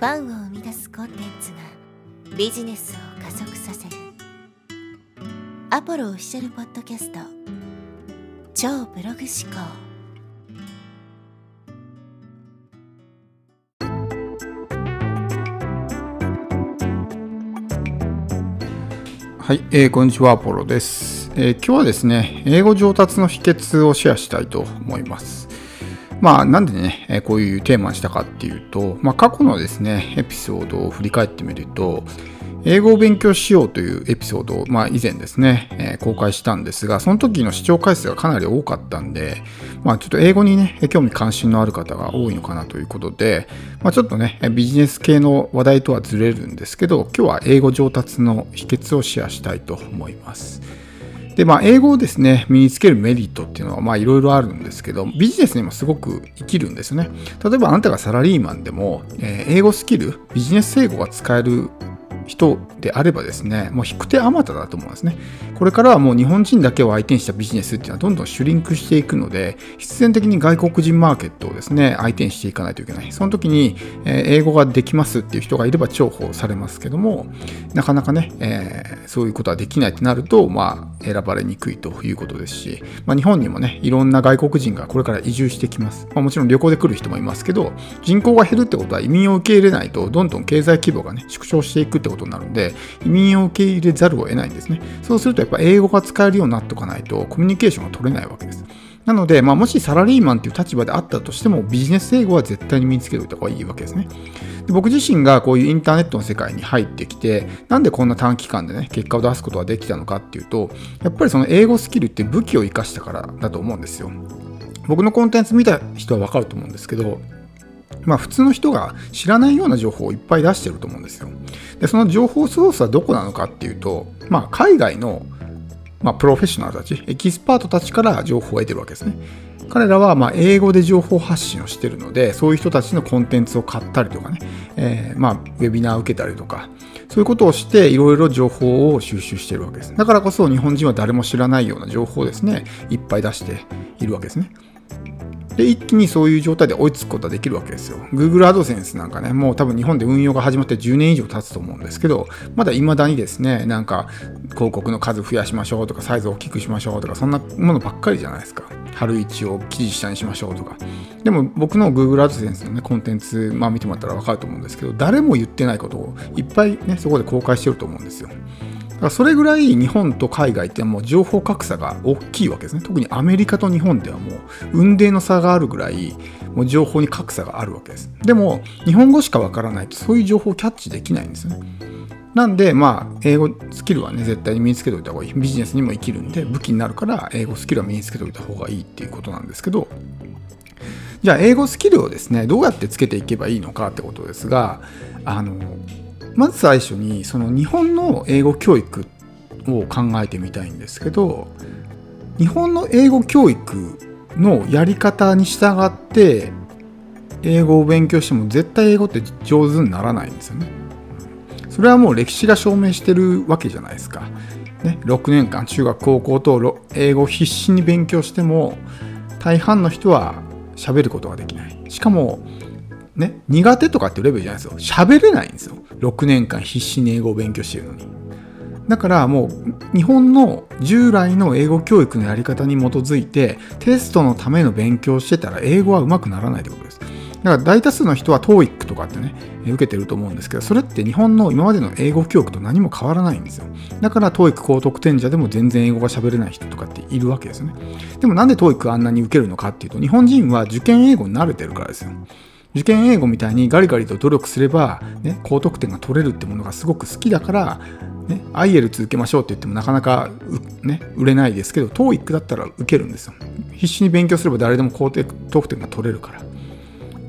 ファンを生み出すコンテンツがビジネスを加速させる。アポロオフィシャルポッドキャスト。超ブログ思考。はい、えー、こんにちは、アポロです、えー、今日はですね、英語上達の秘訣をシェアしたいと思います。まあ、なんでね、こういうテーマにしたかっていうと、まあ、過去のですね、エピソードを振り返ってみると、英語を勉強しようというエピソードを、まあ、以前ですね、え、公開したんですが、その時の視聴回数がかなり多かったんで、まあ、ちょっと英語にね、興味関心のある方が多いのかなということで、まあ、ちょっとね、ビジネス系の話題とはずれるんですけど、今日は英語上達の秘訣をシェアしたいと思います。で、まあ、英語をですね、身につけるメリットっていうのは、まあ、いろいろあるんですけど、ビジネスにもすごく生きるんですよね。例えば、あなたがサラリーマンでも、えー、英語スキル、ビジネス英語が使える人であればですね、もう引く手あまただと思うんですね。これからはもう日本人だけを相手にしたビジネスっていうのはどんどんシュリンクしていくので、必然的に外国人マーケットをですね、相手にしていかないといけない。その時に、え英語ができますっていう人がいれば重宝されますけども、なかなかね、えー、そういうことはできないってなると、まあ、選ばれにくいということですし、まあ、日本にもね、いろんな外国人がこれから移住してきます。まあ、もちろん旅行で来る人もいますけど、人口が減るってことは移民を受け入れないと、どんどん経済規模がね、縮小していくってことことになるんで、移民を受け入れざるを得ないんですね。そうするとやっぱ英語が使えるようになっておかないとコミュニケーションが取れないわけです。なので、まあ、もしサラリーマンという立場であったとしても、ビジネス英語は絶対に身につけておいた方がいいわけですね。で僕自身がこういうインターネットの世界に入ってきて、なんでこんな短期間でね、結果を出すことができたのかっていうと、やっぱりその英語スキルって武器を生かしたからだと思うんですよ。僕のコンテンツ見た人はわかると思うんですけど、まあ、普通の人が知らないような情報をいっぱい出してると思うんですよ。で、その情報ソースはどこなのかっていうと、まあ、海外の、まあ、プロフェッショナルたち、エキスパートたちから情報を得てるわけですね。彼らはま英語で情報発信をしてるので、そういう人たちのコンテンツを買ったりとかね、えー、まあ、ウェビナーを受けたりとか、そういうことをして、いろいろ情報を収集してるわけです。だからこそ日本人は誰も知らないような情報をですね、いっぱい出しているわけですね。で、一気にそういう状態で追いつくことができるわけですよ。Google AdSense なんかね、もう多分日本で運用が始まって10年以上経つと思うんですけど、まだ未だにですね、なんか広告の数増やしましょうとか、サイズを大きくしましょうとか、そんなものばっかりじゃないですか。春一を記事下にしましょうとか。でも僕の Google AdSense のね、コンテンツ、まあ見てもらったらわかると思うんですけど、誰も言ってないことをいっぱいね、そこで公開してると思うんですよ。らそれぐらい日本と海外ってもう情報格差が大きいわけですね。特にアメリカと日本ではもう運命の差があるぐらいもう情報に格差があるわけです。でも日本語しかわからないとそういう情報をキャッチできないんですね。なんで、まあ、英語スキルはね、絶対に身につけておいた方がいい。ビジネスにも生きるんで、武器になるから、英語スキルは身につけておいた方がいいっていうことなんですけど、じゃあ、英語スキルをですね、どうやってつけていけばいいのかってことですが、あの、まず最初にその日本の英語教育を考えてみたいんですけど日本の英語教育のやり方に従って英語を勉強しても絶対英語って上手にならないんですよね。それはもう歴史が証明してるわけじゃないですか。ね、6年間中学高校と英語を必死に勉強しても大半の人は喋ることができない。しかもね、苦手とかっていうレベルじゃないですよ。喋れないんですよ。6年間必死に英語を勉強してるのに。だからもう日本の従来の英語教育のやり方に基づいてテストのための勉強してたら英語は上手くならないってことです。だから大多数の人は TOEIC とかってね、受けてると思うんですけど、それって日本の今までの英語教育と何も変わらないんですよ。だから TOEIC 高得点者でも全然英語が喋れない人とかっているわけですよね。でもなんで TOEIC あんなに受けるのかっていうと、日本人は受験英語に慣れてるからですよ。受験英語みたいにガリガリと努力すれば、ね、高得点が取れるってものがすごく好きだから、ね、IEL 続けましょうって言ってもなかなか、ね、売れないですけど TOEIC だったら受けるんですよ。必死に勉強すれば誰でも高得点が取れるから。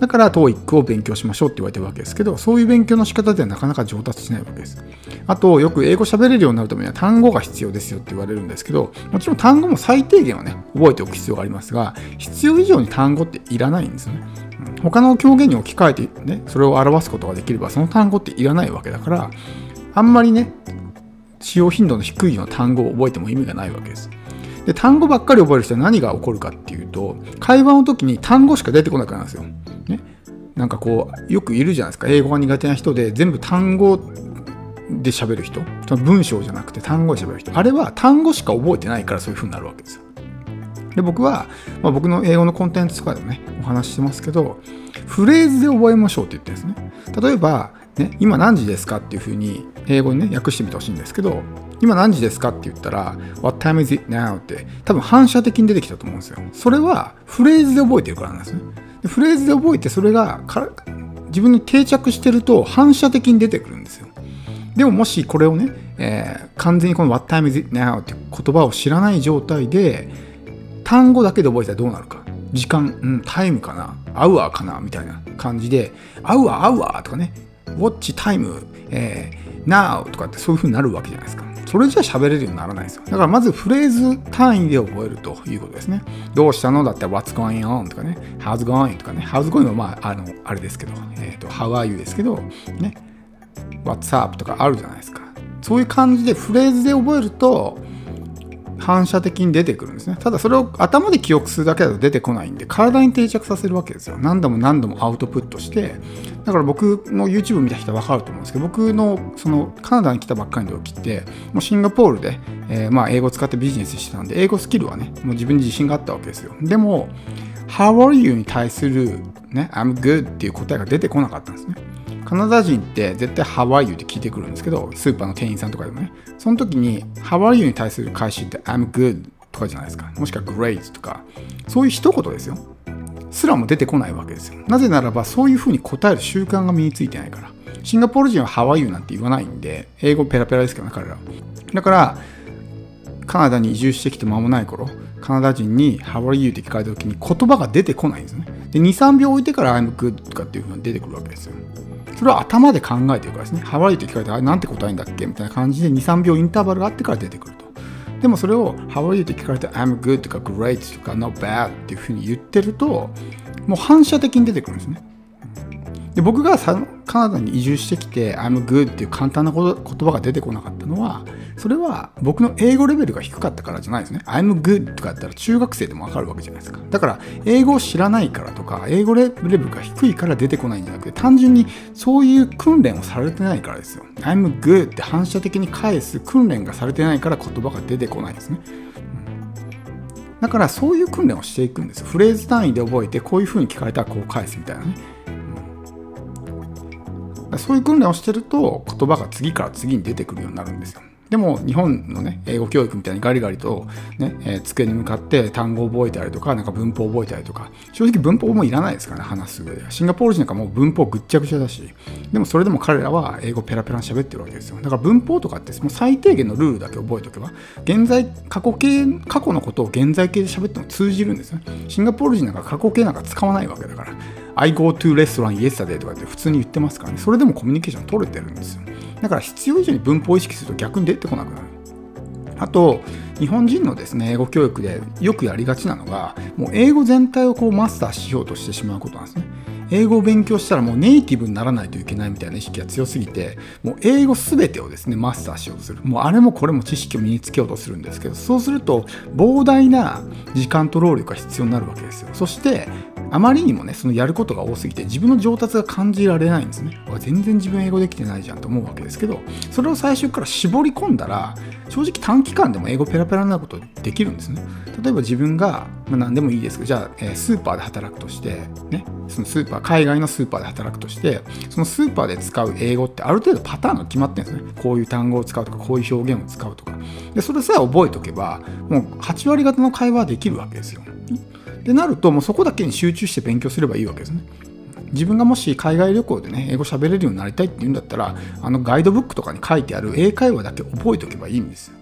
だから TOEIC を勉強しましょうって言われてるわけですけどそういう勉強の仕方ではなかなか上達しないわけですあとよく英語喋れるようになるためには単語が必要ですよって言われるんですけどもちろん単語も最低限はね覚えておく必要がありますが必要以上に単語っていらないんですよね他の狂言に置き換えてね、それを表すことができれば、その単語っていらないわけだから、あんまりね、使用頻度の低いような単語を覚えても意味がないわけです。で、単語ばっかり覚える人は何が起こるかっていうと、会話の時に単語しか出てこなくなるんですよ。ね。なんかこうよくいるじゃないですか。英語が苦手な人で全部単語で喋る人。その文章じゃなくて単語で喋る人。あれは単語しか覚えてないからそういう風になるわけですよ。で僕は、まあ、僕の英語のコンテンツとかでもねお話ししてますけどフレーズで覚えましょうって言ってるんですね。例えば、ね、今何時ですかっていう風に英語にね訳してみてほしいんですけど今何時ですかって言ったら What time is it now? って多分反射的に出てきたと思うんですよ。それはフレーズで覚えてるからなんですね。フレーズで覚えてそれが自分に定着してると反射的に出てくるんですよ。でももしこれをね、えー、完全にこの What time is it now? って言葉を知らない状態で単語だけで覚えたらどうなるか。時間、うん、タイムかな？アウアーかな？みたいな感じでアウアーアウアーとかね Watch time、えー、now とかってそういう風になるわけじゃないですかそれじゃ喋れるようにならないですよ。だからまずフレーズ単位で覚えるということですね。どうしたの？だったら What's going on? とかね、How's going? とかね、How's going? はまあ、あの、あれですけど、えっ、ー、と、How are you? ですけど、ね、What's up? とかあるじゃないですか。そういう感じでフレーズで覚えると、反射的に出てくるんですね。ただそれを頭で記憶するだけだと出てこないんで、体に定着させるわけですよ。何度も何度もアウトプットして、だから僕の YouTube 見た人は分かると思うんですけど、僕のそのカナダに来たばっかりの時って、もうシンガポールで、えー、まあ英語を使ってビジネスしてたんで、英語スキルはね、もう自分に自信があったわけですよ。でも、How are you? に対する、ね、I'm good っていう答えが出てこなかったんですね。カナダ人って絶対 How are you? って聞いてくるんですけど、スーパーの店員さんとかでもね、その時に How are you? に対する返しって I'm good とかじゃないですか。もしくは Great とか、そういう一言ですよ。すらも出てこないわけですよ。なぜならば、そういうふうに答える習慣が身についてないから。シンガポール人は How are you? なんて言わないんで、英語ペラペラですけどね、彼らは。だから、カナダに移住してきて間もない頃、カナダ人に How are you? って聞かれた時に言葉が出てこないんですね。で、2、3秒置いてから I'm good とかっていうふうに出てくるわけですよ。それは頭で考えてるからですね。ハワイと聞かれて、あれなんて答えんだっけみたいな感じで2、3秒インターバルがあってから出てくると。でもそれを How are you? って聞かれて I'm good とか Great とか Not bad っていうふうに言ってるともう反射的に出てくるんですね。で僕がカナダに移住してきて I'm good っていう簡単な言葉が出てこなかったのはそれは僕の英語レベルが低かったからじゃないですね。I'm good とかだったら中学生でもわかるわけじゃないですか。だから英語を知らないからとか英語レベルが低いから出てこないんじゃなくて単純にそういう訓練をされてないからですよ。I'm good って反射的に返す訓練がされてないから言葉が出てこないですね。だからそういう訓練をしていくんですよ。フレーズ単位で覚えてこういうふうに聞かれたらこう返すみたいなね。そういう訓練をしてると言葉が次から次に出てくるようになるんですよ。でも日本のね英語教育みたいにガリガリとね、えー、机に向かって単語を覚えたりとかなんか文法を覚えたりとか正直文法もいらないですからね話す上でシンガポール人なんかもう文法ぐっちゃぐちゃだし。でもそれでも彼らは英語ペラペラに喋ってるわけですよ。だから文法とかってもう最低限のルールだけ覚えておけば現在過去形過去のことを現在形で喋っても通じるんですよシンガポール人なんか過去形なんか使わないわけだから。I go to restaurant yesterday とかって普通に言ってますからねそれでもコミュニケーション取れてるんですよだから必要以上に文法を意識すると逆に出てこなくなる。あと、日本人のですね、英語教育でよくやりがちなのが、もう英語全体をこうマスターしようとしてしまうことなんですね。英語を勉強したらもうネイティブにならないといけないみたいな意識が強すぎて、もう英語すべてをですね、マスターしようとする。もうあれもこれも知識を身につけようとするんですけど、そうすると膨大な時間と労力が必要になるわけですよ。そして、あまりにもね、そのやることが多すぎて自分の上達が感じられないんですね。全然自分英語できてないじゃんと思うわけですけど、それを最初から絞り込んだら、正直短期間でも英語ペラペラなことできるんですね。例えば自分が、まあ、何でもいいですけど、じゃあ、えスーパーで働くとして、ね、そのスーパー、海外のスーパーで働くとして、そのスーパーで使う英語ってある程度パターンが決まってるんですね。こういう単語を使うとか、こういう表現を使うとか。で、それさえ覚えておけば、もう8割方の会話はできるわけですよ。ってなると、もうそこだけに集中して勉強すればいいわけですね。自分がもし海外旅行でね、英語喋れるようになりたいって言うんだったら、あのガイドブックとかに書いてある英会話だけ覚えておけばいいんですよ。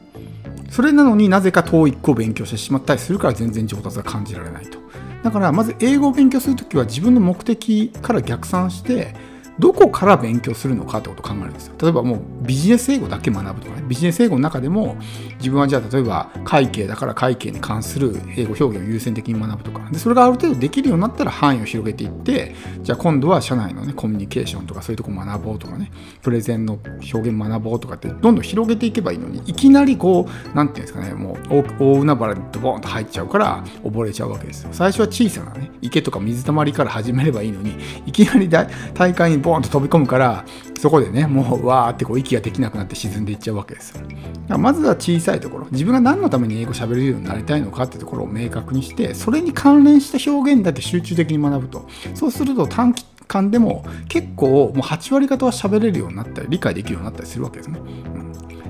それなのになぜか TOEIC を勉強してしまったりするから全然上達が感じられないと。だからまず英語を勉強するときは自分の目的から逆算してどこから勉強するのかってことを考えるんですよ。例えばもうビジネス英語だけ学ぶとかね、ビジネス英語の中でも自分はじゃあ例えば会計だから会計に関する英語表現を優先的に学ぶとか、でそれがある程度できるようになったら範囲を広げていって、じゃあ今度は社内のね、コミュニケーションとかそういうとこ学ぼうとかね、プレゼンの表現学ぼうとかってどんどん広げていけばいいのに、いきなりこう、なんていうんですかね、もう大海原にドボンと入っちゃうから溺れちゃうわけですよ。最初は小さなね、池とか水たまりから始めればいいのに、いきなり大会にボーンと飛び込むから、そこでね、もうわーってこう息ができなくなって沈んでいっちゃうわけですよ。まずは小さいところ、自分が何のために英語喋れるようになりたいのかってところを明確にして、それに関連した表現だけ集中的に学ぶと。そうすると短期間でも結構もう8割方は喋れるようになったり、理解できるようになったりするわけですね。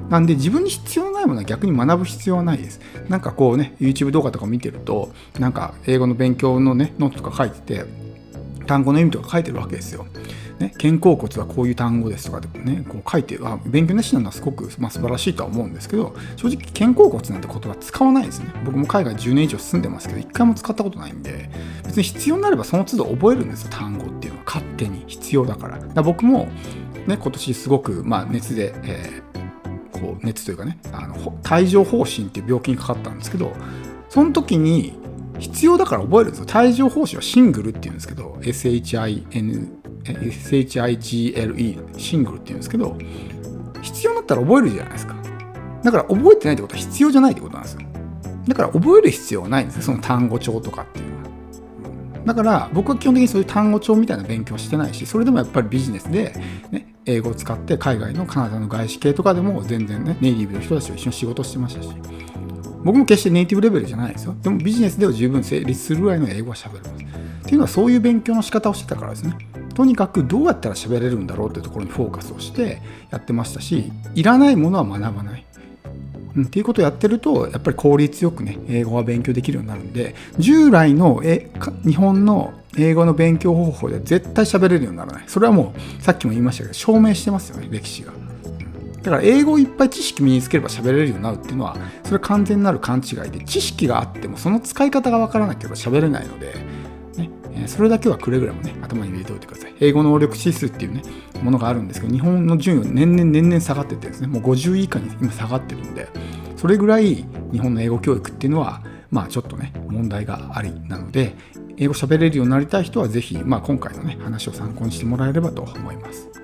なんで自分に必要ないものは逆に学ぶ必要はないです。なんかこうね、YouTube 動画とか見てると、なんか英語の勉強のね、ノートとか書いてて、単語の意味とか書いてるわけですよ。ね、肩甲骨はこういう単語ですとかでもね、こう書いて、あ勉強熱心なのはすごく、まあ、素晴らしいとは思うんですけど、正直肩甲骨なんて言葉使わないですね。僕も海外10年以上住んでますけど、一回も使ったことないんで、別に必要になればその都度覚えるんですよ、単語っていうのは。勝手に必要だから。だから僕も、ね、今年すごく、まあ、熱で、えー、こう熱というかね、あの帯状疱疹っていう病気にかかったんですけど、その時に必要だから覚えるんですよ。帯状疱疹はシングルっていうんですけど、SHIN SHIGLE シングルっていうんですけど必要になったら覚えるじゃないですか。だから覚えてないってことは必要じゃないってことなんですよ。だから覚える必要はないんですよ。その単語帳とかっていうのは。だから僕は基本的にそういう単語帳みたいな勉強してないしそれでもやっぱりビジネスで、ね、英語を使って海外のカナダの外資系とかでも全然ねネイティブの人たちと一緒に仕事してましたし。僕も決してネイティブレベルじゃないですよ。でもビジネスでは十分成立するぐらいの英語は喋れます。っていうのはそういう勉強の仕方をしてたからですね。とにかくどうやったら喋れるんだろうってところにフォーカスをしてやってましたしいらないものは学ばない。うん、っていうことをやってるとやっぱり効率よくね英語は勉強できるようになるんで従来のえ日本の英語の勉強方法では絶対喋れるようにならないそれはもうさっきも言いましたけど証明してますよね歴史が。だから英語をいっぱい知識身につければ喋れるようになるっていうのはそれは完全なる勘違いで知識があってもその使い方がわからなければ喋れないのでそれだけはくれぐれもね、頭に入れておいてください。英語能力指数っていうね、ものがあるんですけど、日本の順位は年々年々下がってってですね、もう50位以下に今下がってるんで、それぐらい日本の英語教育っていうのは、まあちょっとね、問題がありなので、英語喋れるようになりたい人はぜひ、まあ今回のね、話を参考にしてもらえればと思います。